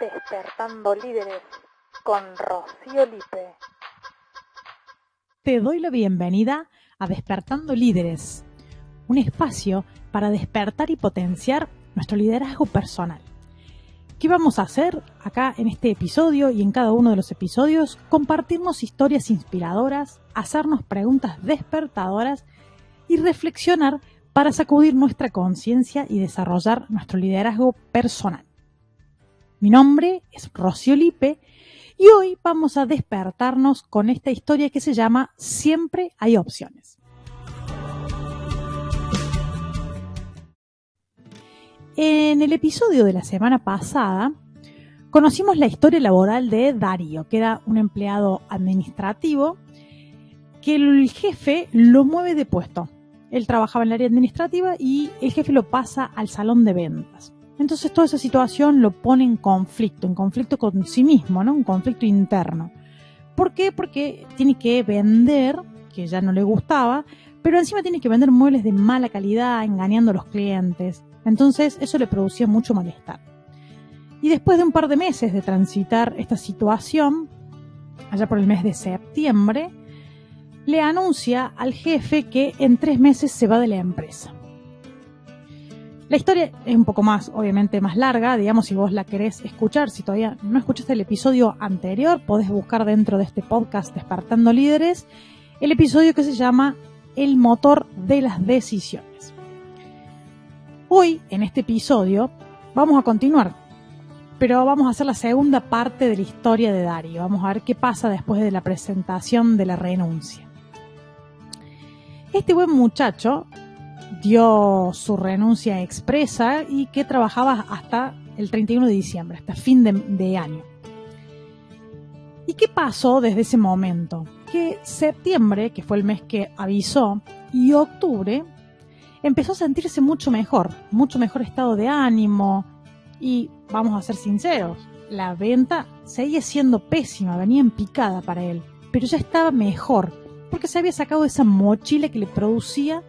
Despertando Líderes con Rocío Lipe. Te doy la bienvenida a Despertando Líderes, un espacio para despertar y potenciar nuestro liderazgo personal. ¿Qué vamos a hacer acá en este episodio y en cada uno de los episodios? Compartirnos historias inspiradoras, hacernos preguntas despertadoras y reflexionar para sacudir nuestra conciencia y desarrollar nuestro liderazgo personal. Mi nombre es Rocío Lipe y hoy vamos a despertarnos con esta historia que se llama Siempre hay opciones. En el episodio de la semana pasada conocimos la historia laboral de Darío, que era un empleado administrativo que el jefe lo mueve de puesto. Él trabajaba en el área administrativa y el jefe lo pasa al salón de ventas. Entonces toda esa situación lo pone en conflicto, en conflicto con sí mismo, ¿no? Un conflicto interno. ¿Por qué? Porque tiene que vender, que ya no le gustaba, pero encima tiene que vender muebles de mala calidad, engañando a los clientes. Entonces eso le producía mucho malestar. Y después de un par de meses de transitar esta situación, allá por el mes de septiembre, le anuncia al jefe que en tres meses se va de la empresa. La historia es un poco más, obviamente, más larga, digamos, si vos la querés escuchar, si todavía no escuchaste el episodio anterior, podés buscar dentro de este podcast Despertando Líderes el episodio que se llama El motor de las decisiones. Hoy, en este episodio, vamos a continuar, pero vamos a hacer la segunda parte de la historia de Dario. Vamos a ver qué pasa después de la presentación de la renuncia. Este buen muchacho dio su renuncia expresa y que trabajaba hasta el 31 de diciembre, hasta fin de, año. ¿Y qué pasó desde ese momento? Que septiembre, que fue el mes que avisó, y octubre empezó a sentirse mucho mejor, mucho mejor estado de ánimo y vamos a ser sinceros, la venta seguía siendo pésima, venía en picada para él, pero ya estaba mejor porque se había sacado esa mochila que le producía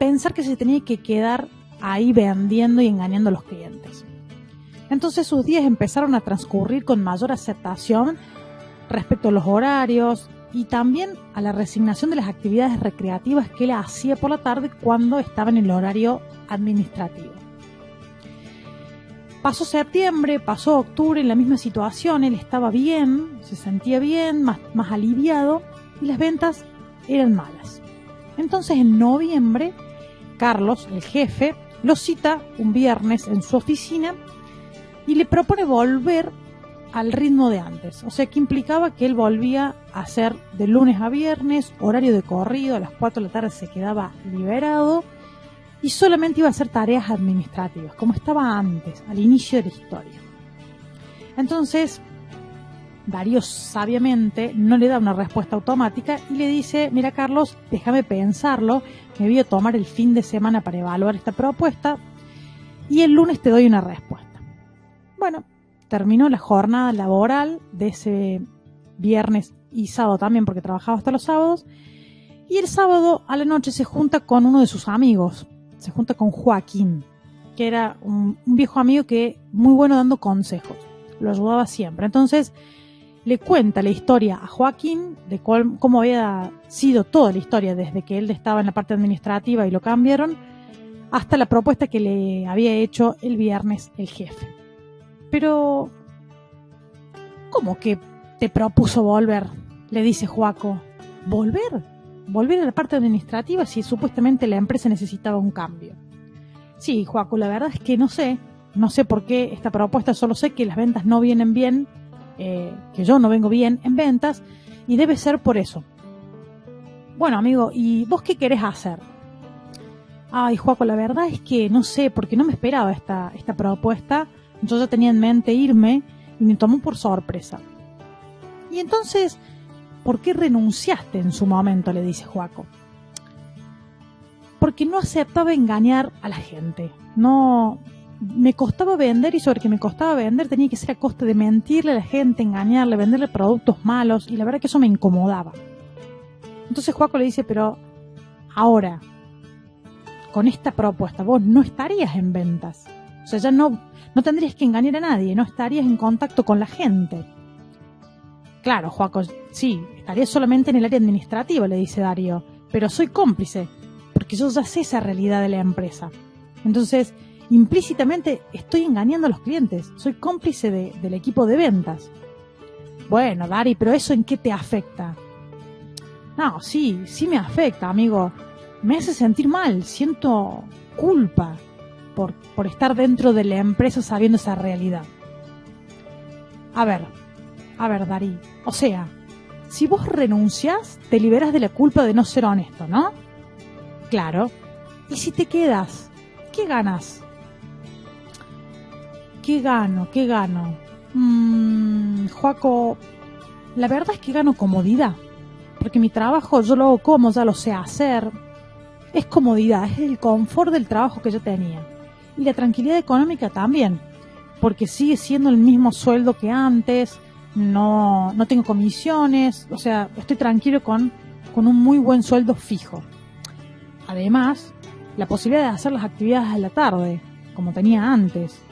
pensar que se tenía que quedar ahí vendiendo y engañando a los clientes. Entonces sus días empezaron a transcurrir con mayor aceptación respecto a los horarios y también a la resignación de las actividades recreativas que él hacía por la tarde cuando estaba en el horario administrativo. Pasó septiembre, pasó octubre en la misma situación, él estaba bien, se sentía bien, más, más aliviado y las ventas eran malas. Entonces en noviembre Carlos, el jefe, lo cita un viernes en su oficina y le propone volver al ritmo de antes. O sea, que implicaba que él volvía a hacer de lunes a viernes, horario de corrido, a las 4 de la tarde se quedaba liberado y solamente iba a hacer tareas administrativas, como estaba antes, al inicio de la historia. Entonces, Darío sabiamente no le da una respuesta automática y le dice, mira Carlos, déjame pensarlo, me voy a tomar el fin de semana para evaluar esta propuesta y el lunes te doy una respuesta. Bueno, terminó la jornada laboral de ese viernes y sábado también porque trabajaba hasta los sábados y el sábado a la noche se junta con uno de sus amigos, se junta con Joaquín, que era un, un viejo amigo que muy bueno dando consejos, lo ayudaba siempre. Entonces, le cuenta la historia a Joaquín de cómo había sido toda la historia desde que él estaba en la parte administrativa y lo cambiaron hasta la propuesta que le había hecho el viernes el jefe. Pero, ¿cómo que te propuso volver? Le dice Joaco. ¿Volver? ¿Volver a la parte administrativa si supuestamente la empresa necesitaba un cambio? Sí, Joaco, la verdad es que no sé. No sé por qué esta propuesta, solo sé que las ventas no vienen bien eh, que yo no vengo bien en ventas y debe ser por eso. Bueno, amigo, ¿y vos qué querés hacer? Ay, Juaco, la verdad es que no sé, porque no me esperaba esta, esta propuesta. Yo ya tenía en mente irme y me tomó por sorpresa. Y entonces, ¿por qué renunciaste en su momento? le dice Juaco. Porque no aceptaba engañar a la gente. No, me costaba vender y sobre que me costaba vender tenía que ser a costa de mentirle a la gente, engañarle, venderle productos malos y la verdad que eso me incomodaba. Entonces Juaco le dice, pero ahora, con esta propuesta, vos no estarías en ventas. O sea, ya no, no tendrías que engañar a nadie, no estarías en contacto con la gente. Claro, Joaco, sí, estaría solamente en el área administrativa, le dice Darío, pero soy cómplice, porque yo ya sé esa realidad de la empresa. Entonces, implícitamente estoy engañando a los clientes, soy cómplice del equipo de ventas. Bueno, Dari, pero ¿eso en qué te afecta? No, sí, sí me afecta, amigo. Me hace sentir mal, siento culpa por, por estar dentro de la empresa sabiendo esa realidad. A ver, a ver, Dari, o sea, si vos renuncias, te liberas de la culpa de no ser honesto, ¿no? Claro. ¿Y si te quedas? ¿Qué ganas? ¿Qué gano? ¿Qué gano? Mmm, Joaco, la verdad es que gano comodidad. Porque mi trabajo yo lo hago como, ya lo sé hacer. Es comodidad, es el confort del trabajo que yo tenía. Y la tranquilidad económica también. Porque sigue siendo el mismo sueldo que antes, no, no tengo comisiones, o sea, estoy tranquilo con, con un muy buen sueldo fijo. Además, la posibilidad de hacer las actividades a la tarde, como tenía antes.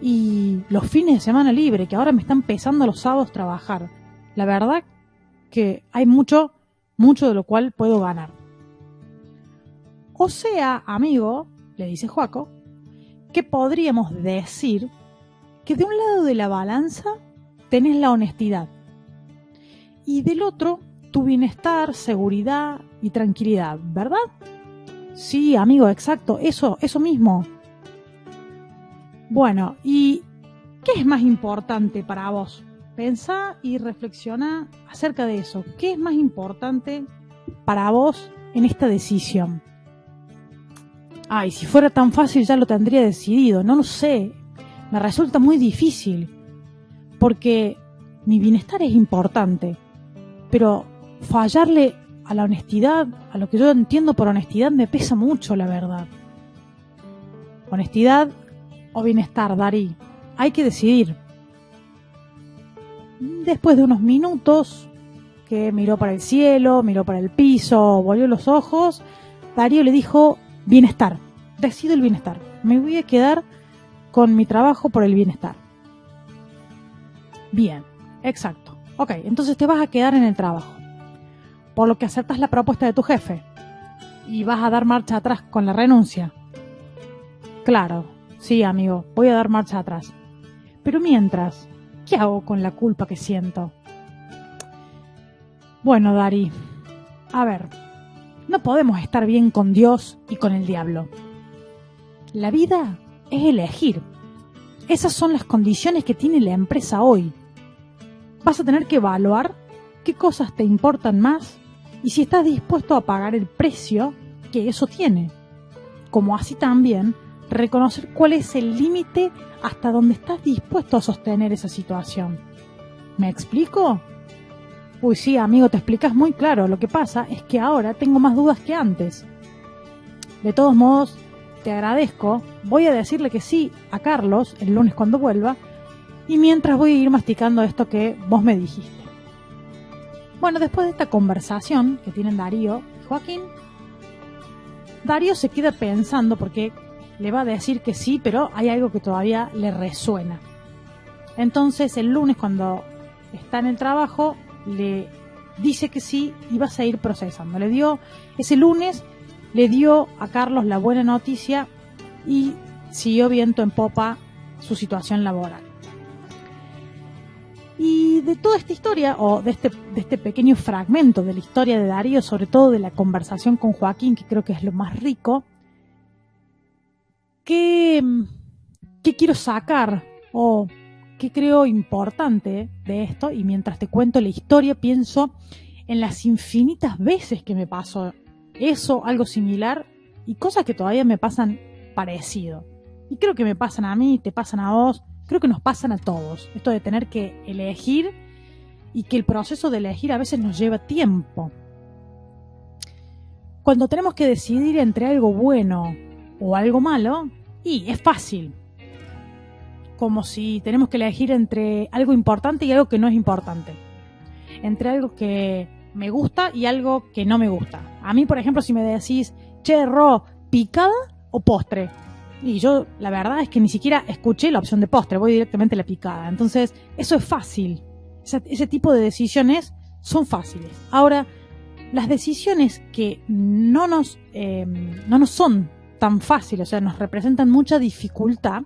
Y los fines de semana libre, que ahora me están pesando los sábados trabajar. La verdad que hay mucho, mucho de lo cual puedo ganar. O sea, amigo, le dice Juaco, que podríamos decir que de un lado de la balanza tenés la honestidad. Y del otro, tu bienestar, seguridad y tranquilidad, ¿verdad? Sí, amigo, exacto, eso, eso mismo. Bueno, ¿y qué es más importante para vos? Pensa y reflexiona acerca de eso. ¿Qué es más importante para vos en esta decisión? Ay, si fuera tan fácil ya lo tendría decidido, no lo sé. Me resulta muy difícil porque mi bienestar es importante, pero fallarle a la honestidad, a lo que yo entiendo por honestidad, me pesa mucho, la verdad. Honestidad o bienestar, Darí. Hay que decidir. Después de unos minutos, que miró para el cielo, miró para el piso, volvió los ojos, Darío le dijo, bienestar, decido el bienestar. Me voy a quedar con mi trabajo por el bienestar. Bien, exacto. Ok, entonces te vas a quedar en el trabajo. Por lo que aceptas la propuesta de tu jefe. Y vas a dar marcha atrás con la renuncia. Claro, sí, amigo, voy a dar marcha atrás. Pero mientras, ¿qué hago con la culpa que siento? Bueno, Dari, a ver, no podemos estar bien con Dios y con el diablo. La vida es elegir. Esas son las condiciones que tiene la empresa hoy vas a tener que evaluar qué cosas te importan más y si estás dispuesto a pagar el precio que eso tiene. Como así también reconocer cuál es el límite hasta donde estás dispuesto a sostener esa situación. ¿Me explico? Uy, sí, amigo, te explicas muy claro. Lo que pasa es que ahora tengo más dudas que antes. De todos modos, te agradezco. Voy a decirle que sí a Carlos el lunes cuando vuelva y mientras voy a ir masticando esto que vos me dijiste. Bueno, después de esta conversación que tienen Darío y Joaquín, Darío se queda pensando porque le va a decir que sí, pero hay algo que todavía le resuena. Entonces el lunes cuando está en el trabajo le dice que sí y va a seguir procesando. Le dio ese lunes le dio a Carlos la buena noticia y siguió viento en popa su situación laboral. Y de toda esta historia, o de este, de este pequeño fragmento de la historia de Darío, sobre todo de la conversación con Joaquín, que creo que es lo más rico, ¿qué, qué quiero sacar? O qué creo importante de esto? Y mientras te cuento la historia, pienso en las infinitas veces que me pasó eso, algo similar, y cosas que todavía me pasan parecido. Y creo que me pasan a mí, te pasan a vos, creo que nos pasan a todos. Esto de tener que elegir y que el proceso de elegir a veces nos lleva tiempo. Cuando tenemos que decidir entre algo bueno o algo malo, y es fácil. Como si tenemos que elegir entre algo importante y algo que no es importante. Entre algo que me gusta y algo que no me gusta. A mí, por ejemplo, si me decís, che, Ro, ¿picada o postre? Y yo, la verdad es que ni siquiera escuché la opción de postre, voy directamente a la picada. Entonces, eso es fácil. Ese, tipo de decisiones son fáciles. Ahora, las decisiones que no nos, eh, no nos son tan fáciles, o sea, nos representan mucha dificultad,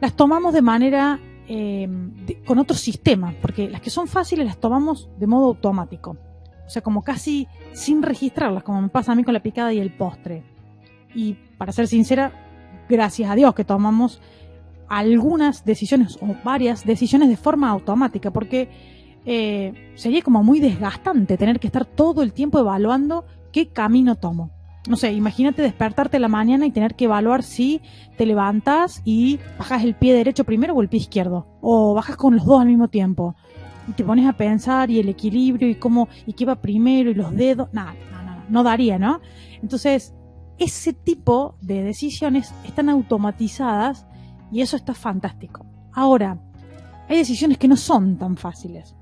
las tomamos de manera eh, con otro sistema, porque las que son fáciles las tomamos de modo automático. O sea, como casi sin registrarlas, como me pasa a mí con la picada y el postre. Y para ser sincera, gracias a Dios que tomamos algunas decisiones o varias decisiones de forma automática, porque eh, sería como muy desgastante tener que estar todo el tiempo evaluando qué camino tomo. No sé, imagínate despertarte la mañana y tener que evaluar si te levantas y bajas el pie derecho primero o el pie izquierdo, o bajas con los dos al mismo tiempo. Y te pones a pensar y el equilibrio y cómo y qué va primero y los dedos, nada, no, no, no, no daría, ¿no? Entonces, ese tipo de decisiones están automatizadas y eso está fantástico. Ahora, hay decisiones que no son tan fáciles.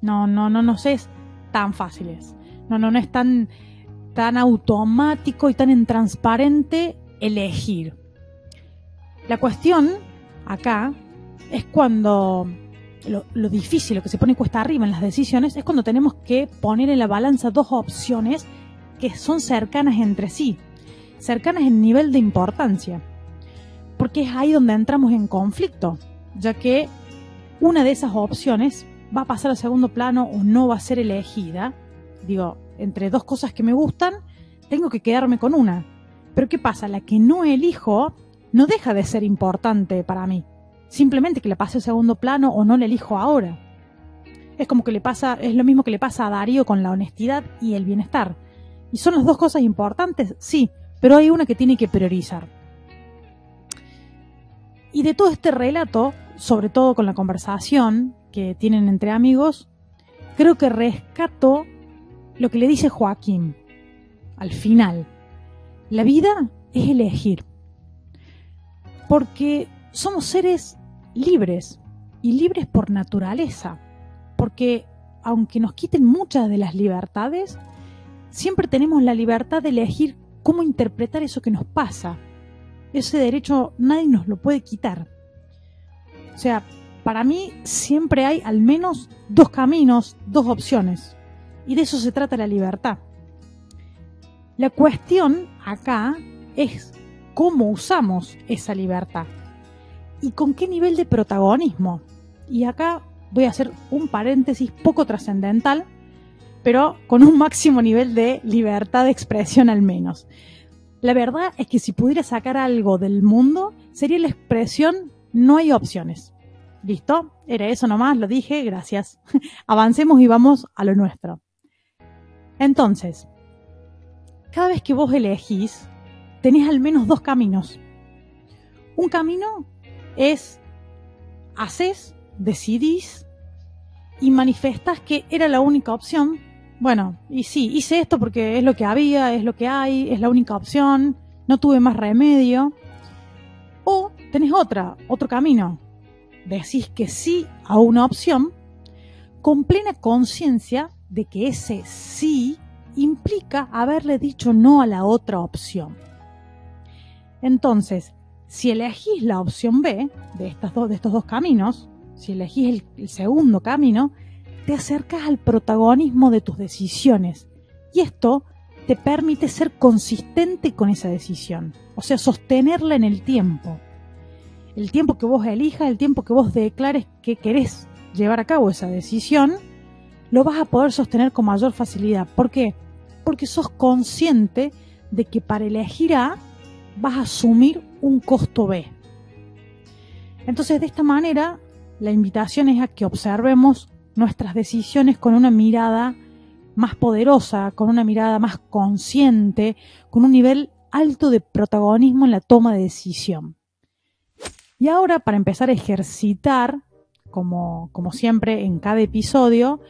No, no, no nos es tan fáciles. No, no, no es tan, tan automático y tan intransparente elegir. La cuestión acá es cuando lo, difícil, lo que se pone cuesta arriba en las decisiones, es cuando tenemos que poner en la balanza dos opciones que son cercanas entre sí, cercanas en nivel de importancia, porque es ahí donde entramos en conflicto, ya que una de esas opciones va a pasar al segundo plano o no va a ser elegida. Digo, entre dos cosas que me gustan, tengo que quedarme con una. Pero ¿qué pasa? La que no elijo no deja de ser importante para mí. Simplemente que la pase al segundo plano o no la elijo ahora. Es como que le pasa, es lo mismo que le pasa a Darío con la honestidad y el bienestar. ¿Y son las dos cosas importantes? Sí, pero hay una que tiene que priorizar. Y de todo este relato, sobre todo con la conversación que tienen entre amigos, creo que rescato lo que le dice Joaquín al final. La vida es elegir. Porque somos seres libres y libres por naturaleza. Porque aunque nos quiten muchas de las libertades, siempre tenemos la libertad de elegir cómo interpretar eso que nos pasa. Ese derecho nadie nos lo puede quitar. O sea, para mí siempre hay al menos dos caminos, dos opciones. Y de eso se trata la libertad. La cuestión acá es cómo usamos esa libertad y con qué nivel de protagonismo. Y acá voy a hacer un paréntesis poco trascendental, pero con un máximo nivel de libertad de expresión al menos. La verdad es que si pudiera sacar algo del mundo, sería la expresión no hay opciones. ¿Listo? Era eso nomás, lo dije, gracias. Avancemos y vamos a lo nuestro. Entonces, cada vez que vos elegís, tenés al menos dos caminos. Un camino es haces, decidís y manifestas que era la única opción. Bueno, y sí, hice esto porque es lo que había, es lo que hay, es la única opción, no tuve más remedio. O tenés otra, otro camino. Decís que sí a una opción con plena conciencia de que ese sí implica haberle dicho no a la otra opción. Entonces, si elegís la opción B de, estas dos, de estos dos caminos, si elegís el, el segundo camino, te acercas al protagonismo de tus decisiones. Y esto te permite ser consistente con esa decisión, o sea, sostenerla en el tiempo. El tiempo que vos elijas, el tiempo que vos declares que querés llevar a cabo esa decisión, lo vas a poder sostener con mayor facilidad. ¿Por qué? Porque sos consciente de que para elegir A vas a asumir un costo B. Entonces, de esta manera, la invitación es a que observemos nuestras decisiones con una mirada más poderosa, con una mirada más consciente, con un nivel alto de protagonismo en la toma de decisión. Y ahora, para empezar a ejercitar, como, como siempre en cada episodio,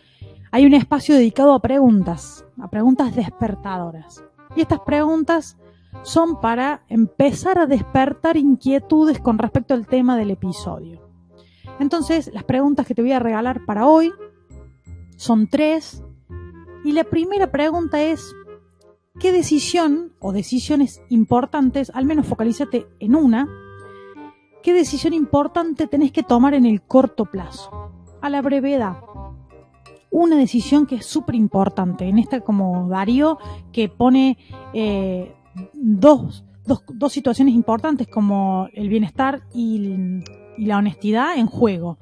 hay un espacio dedicado a preguntas, a preguntas despertadoras. Y estas preguntas son para empezar a despertar inquietudes con respecto al tema del episodio. Entonces, las preguntas que te voy a regalar para hoy son tres. Y la primera pregunta es, qué decisión o decisiones importantes, al menos focalízate en una, qué decisión importante tenés que tomar en el corto plazo, a la brevedad. Una decisión que es súper importante, en esta como Darío, que pone eh, dos, dos, dos, situaciones importantes como el bienestar y, la honestidad en juego.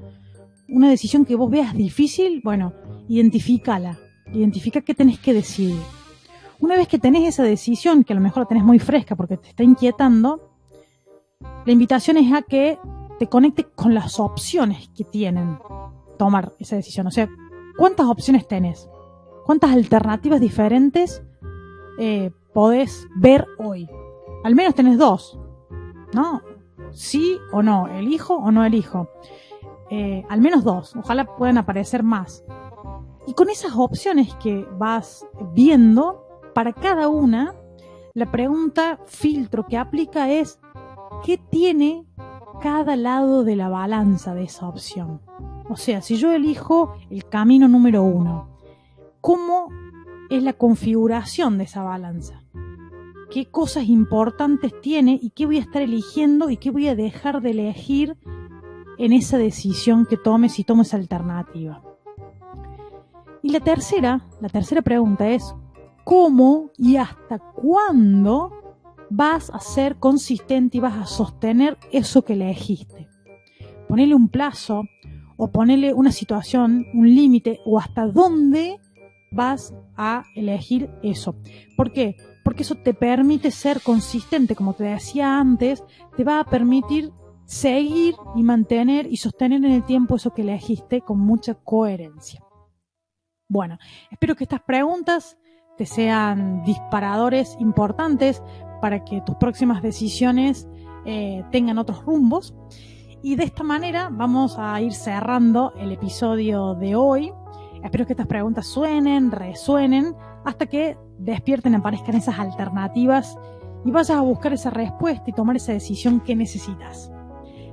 Una decisión que vos veas difícil, bueno, identifícala, identifica qué tenés que decidir. Una vez que tenés esa decisión, que a lo mejor la tenés muy fresca porque te está inquietando, la invitación es a que te conectes con las opciones que tienen tomar esa decisión. O sea, ¿cuántas opciones tenés? ¿Cuántas alternativas diferentes eh, podés ver hoy? Al menos tenés dos, ¿no? Sí o no, elijo o no elijo. Eh, al menos dos, ojalá puedan aparecer más. Y con esas opciones que vas viendo, para cada una, la pregunta filtro que aplica es, ¿qué tiene cada lado de la balanza de esa opción? O sea, si yo elijo el camino número uno, ¿cómo es la configuración de esa balanza? ¿Qué cosas importantes tiene y qué voy a estar eligiendo y qué voy a dejar de elegir en esa decisión que tome si tomo esa alternativa? Y la tercera, la tercera pregunta es, ¿cómo y hasta cuándo vas a ser consistente y vas a sostener eso que elegiste? Ponele un plazo o ponele una situación, un límite o hasta dónde vas a elegir eso. ¿Por qué? Porque eso te permite ser consistente, como te decía antes, te va a permitir seguir y mantener y sostener en el tiempo eso que elegiste con mucha coherencia. Bueno, espero que estas preguntas te sean disparadores importantes para que tus próximas decisiones eh, tengan otros rumbos. Y de esta manera vamos a ir cerrando el episodio de hoy. Espero que estas preguntas suenen, resuenen, hasta que despierten, aparezcan esas alternativas y vayas a buscar esa respuesta y tomar esa decisión que necesitas.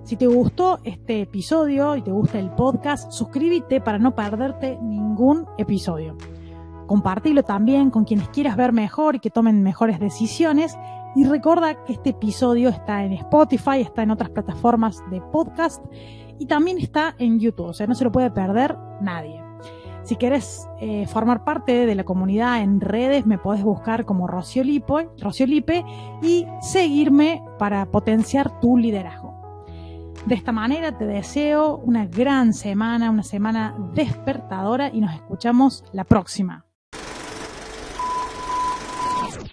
Si te gustó este episodio y te gusta el podcast, suscríbete para no perderte ningún episodio. Compartilo también con quienes quieras ver mejor y que tomen mejores decisiones. Y recuerda que este episodio está en Spotify, está en otras plataformas de podcast y también está en YouTube, o sea, no se lo puede perder nadie. Si quieres eh, formar parte de la comunidad en redes, me puedes buscar como Rocío Lipe, Rocío Lipe y seguirme para potenciar tu liderazgo. De esta manera te deseo una gran semana, una semana despertadora y nos escuchamos la próxima.